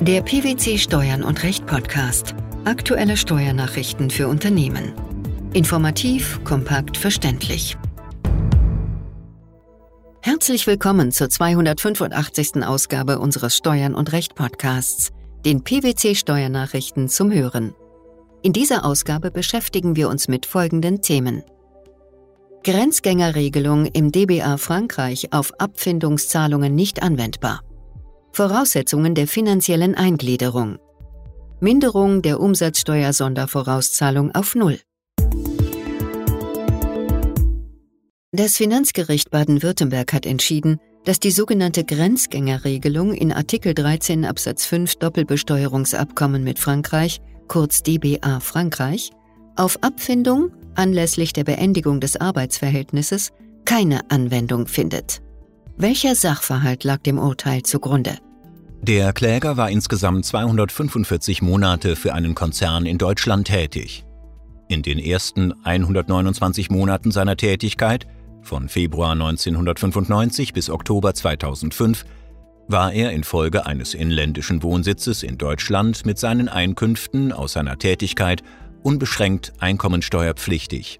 Der PwC Steuern und Recht Podcast. Aktuelle Steuernachrichten für Unternehmen. Informativ, kompakt, verständlich. Herzlich willkommen zur 285. Ausgabe unseres Steuern und Recht Podcasts, den PwC Steuernachrichten zum Hören. In dieser Ausgabe beschäftigen wir uns mit folgenden Themen. Grenzgängerregelung im DBA Frankreich auf Abfindungszahlungen nicht anwendbar. Voraussetzungen der finanziellen Eingliederung. Minderung der Umsatzsteuersondervorauszahlung auf Null. Das Finanzgericht Baden-Württemberg hat entschieden, dass die sogenannte Grenzgängerregelung in Artikel 13 Absatz 5 Doppelbesteuerungsabkommen mit Frankreich, kurz DBA Frankreich, auf Abfindung anlässlich der Beendigung des Arbeitsverhältnisses keine Anwendung findet. Welcher Sachverhalt lag dem Urteil zugrunde? Der Kläger war insgesamt 245 Monate für einen Konzern in Deutschland tätig. In den ersten 129 Monaten seiner Tätigkeit, von Februar 1995 bis Oktober 2005, war er infolge eines inländischen Wohnsitzes in Deutschland mit seinen Einkünften aus seiner Tätigkeit unbeschränkt einkommensteuerpflichtig.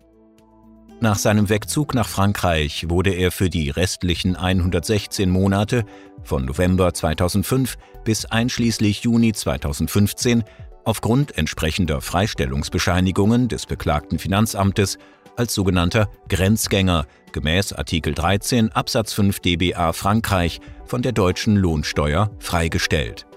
Nach seinem Wegzug nach Frankreich wurde er für die restlichen 116 Monate von November 2005 bis einschließlich Juni 2015 aufgrund entsprechender Freistellungsbescheinigungen des beklagten Finanzamtes als sogenannter Grenzgänger gemäß Artikel 13 Absatz 5 dBA Frankreich von der deutschen Lohnsteuer freigestellt.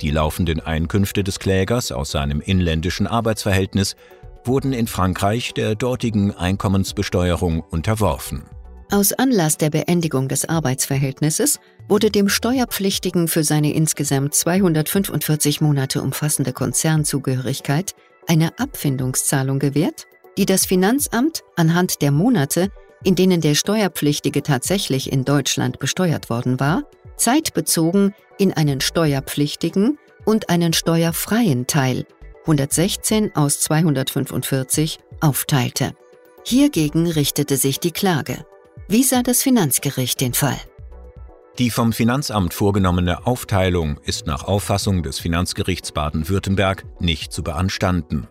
Die laufenden Einkünfte des Klägers aus seinem inländischen Arbeitsverhältnis wurden in Frankreich der dortigen Einkommensbesteuerung unterworfen. Aus Anlass der Beendigung des Arbeitsverhältnisses wurde dem Steuerpflichtigen für seine insgesamt 245 Monate umfassende Konzernzugehörigkeit eine Abfindungszahlung gewährt, die das Finanzamt anhand der Monate, in denen der Steuerpflichtige tatsächlich in Deutschland besteuert worden war, zeitbezogen in einen steuerpflichtigen und einen steuerfreien Teil 116 aus 245 aufteilte. Hiergegen richtete sich die Klage. Wie sah das Finanzgericht den Fall? Die vom Finanzamt vorgenommene Aufteilung ist nach Auffassung des Finanzgerichts Baden-Württemberg nicht zu beanstanden.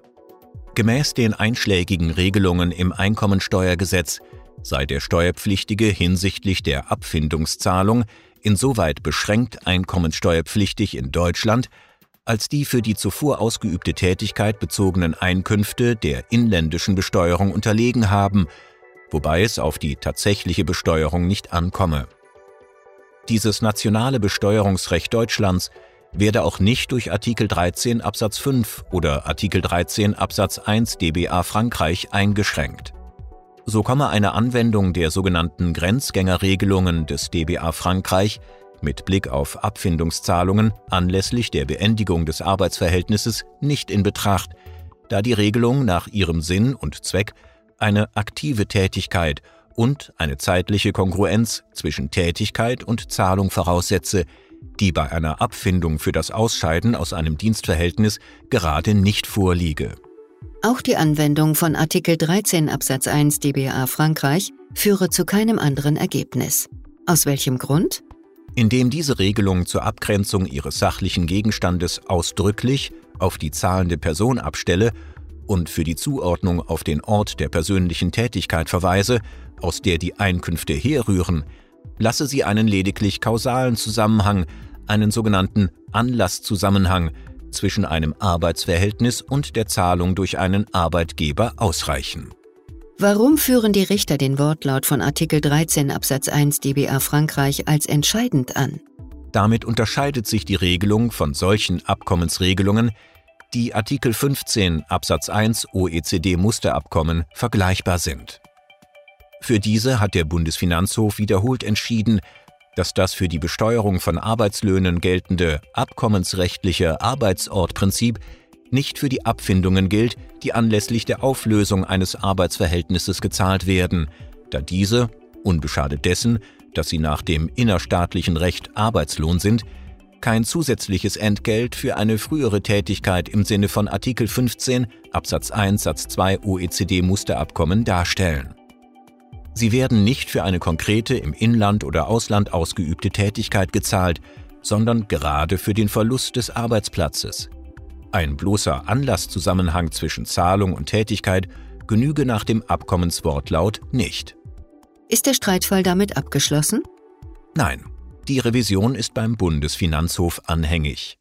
Gemäß den einschlägigen Regelungen im Einkommensteuergesetz sei der Steuerpflichtige hinsichtlich der Abfindungszahlung insoweit beschränkt einkommensteuerpflichtig in Deutschland, als die für die zuvor ausgeübte Tätigkeit bezogenen Einkünfte der inländischen Besteuerung unterlegen haben, wobei es auf die tatsächliche Besteuerung nicht ankomme. Dieses nationale Besteuerungsrecht Deutschlands werde auch nicht durch Artikel 13 Absatz 5 oder Artikel 13 Absatz 1 dBA Frankreich eingeschränkt. So komme eine Anwendung der sogenannten Grenzgängerregelungen des dBA Frankreich mit Blick auf Abfindungszahlungen anlässlich der Beendigung des Arbeitsverhältnisses nicht in Betracht, da die Regelung nach ihrem Sinn und Zweck eine aktive Tätigkeit und eine zeitliche Kongruenz zwischen Tätigkeit und Zahlung voraussetze, die bei einer Abfindung für das Ausscheiden aus einem Dienstverhältnis gerade nicht vorliege. Auch die Anwendung von Artikel 13 Absatz 1 dBA Frankreich führe zu keinem anderen Ergebnis. Aus welchem Grund? Indem diese Regelung zur Abgrenzung ihres sachlichen Gegenstandes ausdrücklich auf die zahlende Person abstelle und für die Zuordnung auf den Ort der persönlichen Tätigkeit verweise, aus der die Einkünfte herrühren, lasse sie einen lediglich kausalen Zusammenhang, einen sogenannten Anlasszusammenhang zwischen einem Arbeitsverhältnis und der Zahlung durch einen Arbeitgeber ausreichen. Warum führen die Richter den Wortlaut von Artikel 13 Absatz 1 dBA Frankreich als entscheidend an? Damit unterscheidet sich die Regelung von solchen Abkommensregelungen, die Artikel 15 Absatz 1 OECD Musterabkommen vergleichbar sind. Für diese hat der Bundesfinanzhof wiederholt entschieden, dass das für die Besteuerung von Arbeitslöhnen geltende abkommensrechtliche Arbeitsortprinzip nicht für die Abfindungen gilt, die anlässlich der Auflösung eines Arbeitsverhältnisses gezahlt werden, da diese, unbeschadet dessen, dass sie nach dem innerstaatlichen Recht Arbeitslohn sind, kein zusätzliches Entgelt für eine frühere Tätigkeit im Sinne von Artikel 15 Absatz 1 Satz 2 OECD Musterabkommen darstellen. Sie werden nicht für eine konkrete im Inland oder Ausland ausgeübte Tätigkeit gezahlt, sondern gerade für den Verlust des Arbeitsplatzes. Ein bloßer Anlasszusammenhang zwischen Zahlung und Tätigkeit genüge nach dem Abkommenswortlaut nicht. Ist der Streitfall damit abgeschlossen? Nein, die Revision ist beim Bundesfinanzhof anhängig.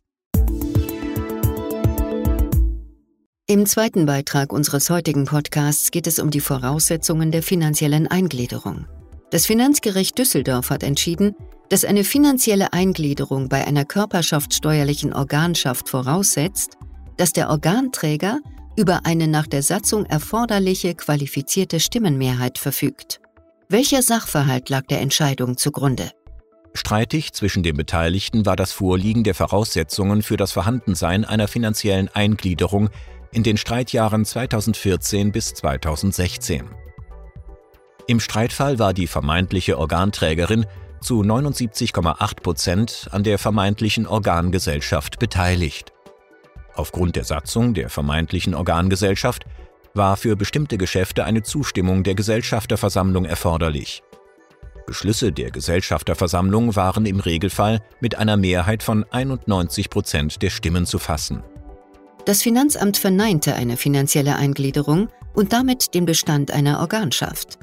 Im zweiten Beitrag unseres heutigen Podcasts geht es um die Voraussetzungen der finanziellen Eingliederung. Das Finanzgericht Düsseldorf hat entschieden, dass eine finanzielle Eingliederung bei einer körperschaftssteuerlichen Organschaft voraussetzt, dass der Organträger über eine nach der Satzung erforderliche qualifizierte Stimmenmehrheit verfügt. Welcher Sachverhalt lag der Entscheidung zugrunde? Streitig zwischen den Beteiligten war das Vorliegen der Voraussetzungen für das Vorhandensein einer finanziellen Eingliederung in den Streitjahren 2014 bis 2016. Im Streitfall war die vermeintliche Organträgerin zu 79,8 Prozent an der vermeintlichen Organgesellschaft beteiligt. Aufgrund der Satzung der vermeintlichen Organgesellschaft war für bestimmte Geschäfte eine Zustimmung der Gesellschafterversammlung erforderlich. Beschlüsse der Gesellschafterversammlung waren im Regelfall mit einer Mehrheit von 91 Prozent der Stimmen zu fassen. Das Finanzamt verneinte eine finanzielle Eingliederung und damit den Bestand einer Organschaft.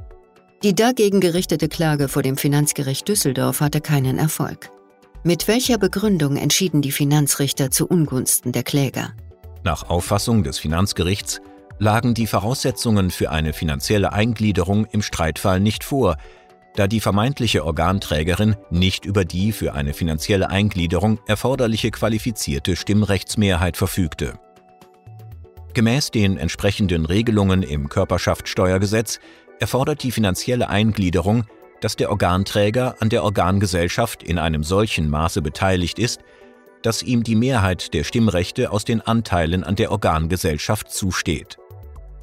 Die dagegen gerichtete Klage vor dem Finanzgericht Düsseldorf hatte keinen Erfolg. Mit welcher Begründung entschieden die Finanzrichter zu Ungunsten der Kläger? Nach Auffassung des Finanzgerichts lagen die Voraussetzungen für eine finanzielle Eingliederung im Streitfall nicht vor, da die vermeintliche Organträgerin nicht über die für eine finanzielle Eingliederung erforderliche qualifizierte Stimmrechtsmehrheit verfügte. Gemäß den entsprechenden Regelungen im Körperschaftssteuergesetz erfordert die finanzielle Eingliederung, dass der Organträger an der Organgesellschaft in einem solchen Maße beteiligt ist, dass ihm die Mehrheit der Stimmrechte aus den Anteilen an der Organgesellschaft zusteht.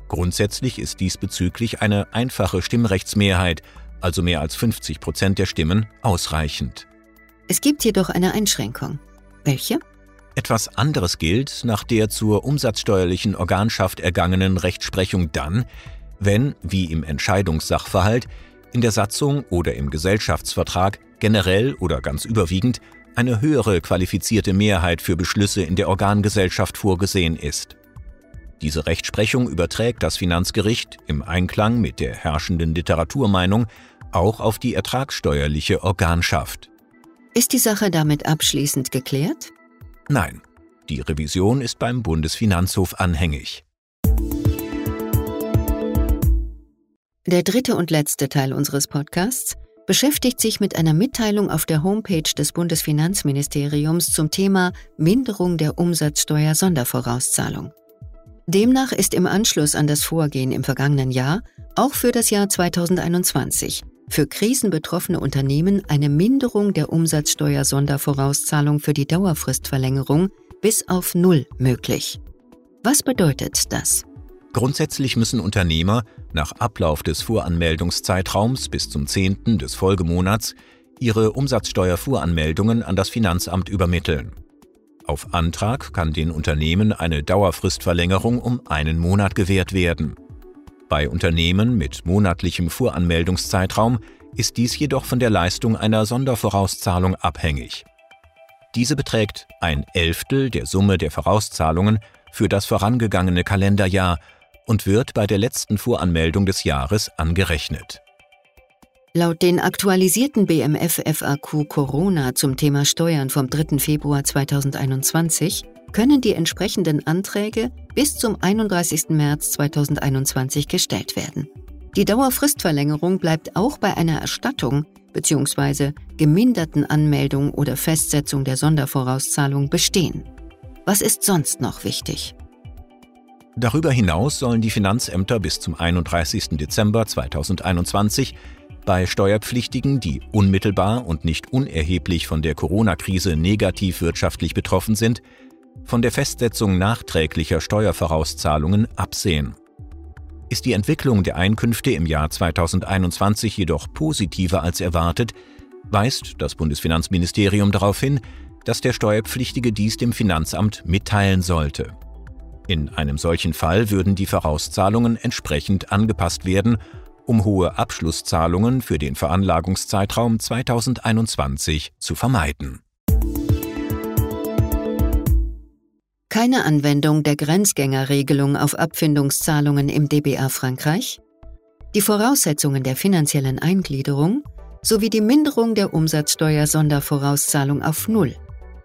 Grundsätzlich ist diesbezüglich eine einfache Stimmrechtsmehrheit also mehr als 50 Prozent der Stimmen, ausreichend. Es gibt jedoch eine Einschränkung. Welche? Etwas anderes gilt nach der zur umsatzsteuerlichen Organschaft ergangenen Rechtsprechung dann, wenn, wie im Entscheidungssachverhalt, in der Satzung oder im Gesellschaftsvertrag generell oder ganz überwiegend eine höhere qualifizierte Mehrheit für Beschlüsse in der Organgesellschaft vorgesehen ist. Diese Rechtsprechung überträgt das Finanzgericht im Einklang mit der herrschenden Literaturmeinung auch auf die ertragssteuerliche Organschaft. Ist die Sache damit abschließend geklärt? Nein, die Revision ist beim Bundesfinanzhof anhängig. Der dritte und letzte Teil unseres Podcasts beschäftigt sich mit einer Mitteilung auf der Homepage des Bundesfinanzministeriums zum Thema Minderung der Umsatzsteuer Sondervorauszahlung. Demnach ist im Anschluss an das Vorgehen im vergangenen Jahr auch für das Jahr 2021 für krisenbetroffene Unternehmen eine Minderung der Umsatzsteuer-Sondervorauszahlung für die Dauerfristverlängerung bis auf Null möglich. Was bedeutet das? Grundsätzlich müssen Unternehmer nach Ablauf des Voranmeldungszeitraums bis zum 10. des Folgemonats ihre Umsatzsteuervoranmeldungen an das Finanzamt übermitteln. Auf Antrag kann den Unternehmen eine Dauerfristverlängerung um einen Monat gewährt werden. Bei Unternehmen mit monatlichem Voranmeldungszeitraum ist dies jedoch von der Leistung einer Sondervorauszahlung abhängig. Diese beträgt ein Elftel der Summe der Vorauszahlungen für das vorangegangene Kalenderjahr und wird bei der letzten Voranmeldung des Jahres angerechnet. Laut den aktualisierten BMF-FAQ Corona zum Thema Steuern vom 3. Februar 2021 können die entsprechenden Anträge bis zum 31. März 2021 gestellt werden. Die Dauerfristverlängerung bleibt auch bei einer Erstattung bzw. geminderten Anmeldung oder Festsetzung der Sondervorauszahlung bestehen. Was ist sonst noch wichtig? Darüber hinaus sollen die Finanzämter bis zum 31. Dezember 2021 bei Steuerpflichtigen, die unmittelbar und nicht unerheblich von der Corona-Krise negativ wirtschaftlich betroffen sind, von der Festsetzung nachträglicher Steuervorauszahlungen absehen. Ist die Entwicklung der Einkünfte im Jahr 2021 jedoch positiver als erwartet, weist das Bundesfinanzministerium darauf hin, dass der Steuerpflichtige dies dem Finanzamt mitteilen sollte. In einem solchen Fall würden die Vorauszahlungen entsprechend angepasst werden, um hohe Abschlusszahlungen für den Veranlagungszeitraum 2021 zu vermeiden. Keine Anwendung der Grenzgängerregelung auf Abfindungszahlungen im DBA Frankreich? Die Voraussetzungen der finanziellen Eingliederung sowie die Minderung der Umsatzsteuersondervorauszahlung auf Null